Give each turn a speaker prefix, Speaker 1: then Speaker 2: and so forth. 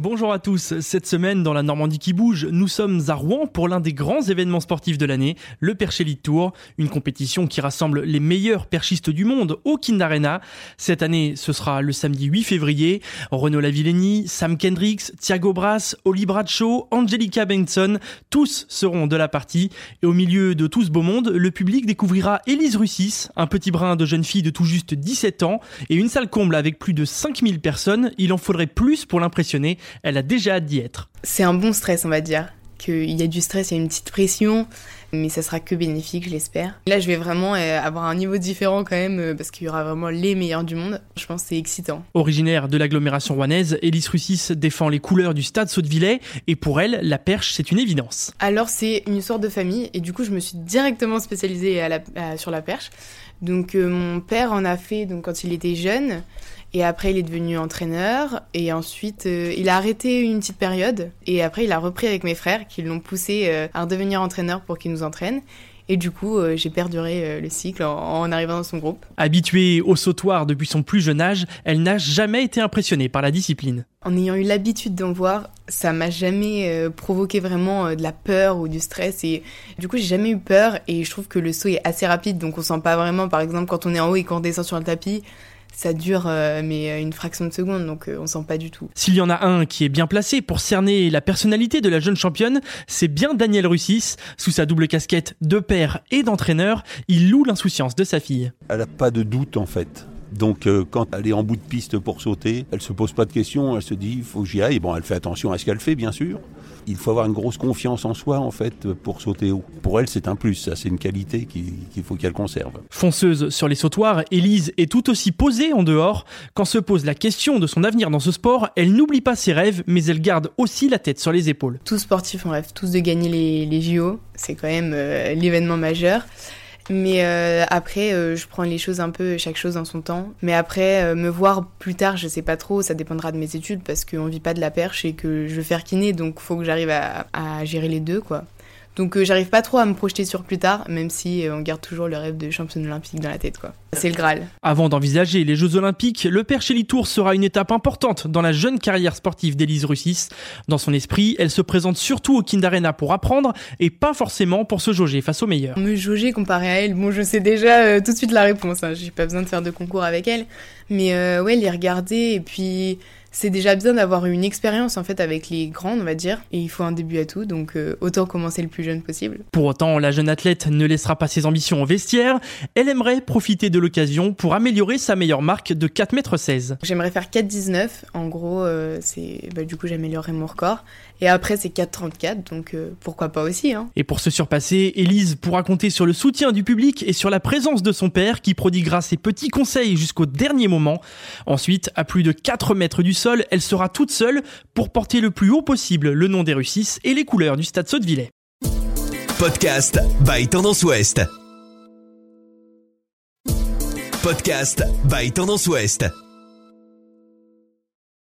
Speaker 1: Bonjour à tous, cette semaine dans la Normandie qui bouge, nous sommes à Rouen pour l'un des grands événements sportifs de l'année, le Perche Elite Tour, une compétition qui rassemble les meilleurs perchistes du monde au Kind Arena. Cette année, ce sera le samedi 8 février. Renaud Lavillenie, Sam Kendricks, Thiago Brass, Oli Bradshaw, Angelica Benson, tous seront de la partie. Et au milieu de tout ce beau monde, le public découvrira Élise Russis, un petit brin de jeune fille de tout juste 17 ans, et une salle comble avec plus de 5000 personnes. Il en faudrait plus pour l'impressionner elle a déjà hâte d'y être.
Speaker 2: C'est un bon stress, on va dire. Qu'il y a du stress, il y a une petite pression, mais ça sera que bénéfique, je l'espère. Là, je vais vraiment euh, avoir un niveau différent quand même, euh, parce qu'il y aura vraiment les meilleurs du monde. Je pense que c'est excitant.
Speaker 1: Originaire de l'agglomération rouennaise, Elise Russis défend les couleurs du stade Saut-de-Villers, et pour elle, la perche, c'est une évidence.
Speaker 2: Alors, c'est une histoire de famille, et du coup, je me suis directement spécialisée sur la perche. Donc, euh, mon père en a fait donc, quand il était jeune. Et après, il est devenu entraîneur. Et ensuite, euh, il a arrêté une petite période. Et après, il a repris avec mes frères qui l'ont poussé euh, à redevenir entraîneur pour qu'il nous entraîne. Et du coup, j'ai perduré le cycle en, arrivant dans son groupe.
Speaker 1: Habituée au sautoir depuis son plus jeune âge, elle n'a jamais été impressionnée par la discipline.
Speaker 2: En ayant eu l'habitude d'en voir, ça m'a jamais provoqué vraiment de la peur ou du stress. Et du coup, j'ai jamais eu peur. Et je trouve que le saut est assez rapide, donc on sent pas vraiment, par exemple, quand on est en haut et qu'on descend sur le tapis, ça dure euh, mais euh, une fraction de seconde, donc euh, on sent pas du tout.
Speaker 1: S'il y en a un qui est bien placé pour cerner la personnalité de la jeune championne, c'est bien Daniel Russis. Sous sa double casquette de père et d'entraîneur, il loue l'insouciance de sa fille.
Speaker 3: Elle n'a pas de doute en fait. Donc quand elle est en bout de piste pour sauter, elle se pose pas de questions, elle se dit il faut que j'y aille. Bon, elle fait attention à ce qu'elle fait bien sûr, il faut avoir une grosse confiance en soi en fait pour sauter haut. Pour elle, c'est un plus, ça c'est une qualité qu'il faut qu'elle conserve.
Speaker 1: Fonceuse sur les sautoirs, Élise est tout aussi posée en dehors. Quand se pose la question de son avenir dans ce sport, elle n'oublie pas ses rêves, mais elle garde aussi la tête sur les épaules.
Speaker 2: Tous sportifs en rêve tous de gagner les, les JO, c'est quand même euh, l'événement majeur. Mais euh, après, euh, je prends les choses un peu, chaque chose dans son temps. Mais après, euh, me voir plus tard, je sais pas trop, ça dépendra de mes études parce qu'on vit pas de la perche et que je veux faire kiné, donc faut que j'arrive à, à gérer les deux, quoi. Donc euh, j'arrive pas trop à me projeter sur plus tard, même si euh, on garde toujours le rêve de championne olympique dans la tête. quoi. C'est le Graal.
Speaker 1: Avant d'envisager les Jeux Olympiques, le Perchelli Tour sera une étape importante dans la jeune carrière sportive d'Élise Russis. Dans son esprit, elle se présente surtout au Kind Arena pour apprendre et pas forcément pour se jauger face aux meilleurs.
Speaker 2: Me jauger comparé à elle, bon je sais déjà euh, tout de suite la réponse, hein. j'ai pas besoin de faire de concours avec elle, mais ouais les regarder et puis c'est déjà bien d'avoir une expérience en fait avec les grandes, on va dire, et il faut un début à tout, donc euh, autant commencer le plus jeune possible.
Speaker 1: Pour autant, la jeune athlète ne laissera pas ses ambitions au vestiaire. Elle aimerait profiter de l'occasion pour améliorer sa meilleure marque de 4,16 m.
Speaker 2: J'aimerais faire 4,19. En gros, euh, c'est bah, du coup j'améliorerai mon record. Et après, c'est 4,34, donc euh, pourquoi pas aussi. Hein.
Speaker 1: Et pour se surpasser, Elise pourra compter sur le soutien du public et sur la présence de son père qui prodiguera ses petits conseils jusqu'au dernier moment. Ensuite, à plus de 4 mètres du elle sera toute seule pour porter le plus haut possible le nom des Russis et les couleurs du stade Saut-de-Villers.
Speaker 4: Podcast by Tendance Ouest. Podcast by Tendance Ouest.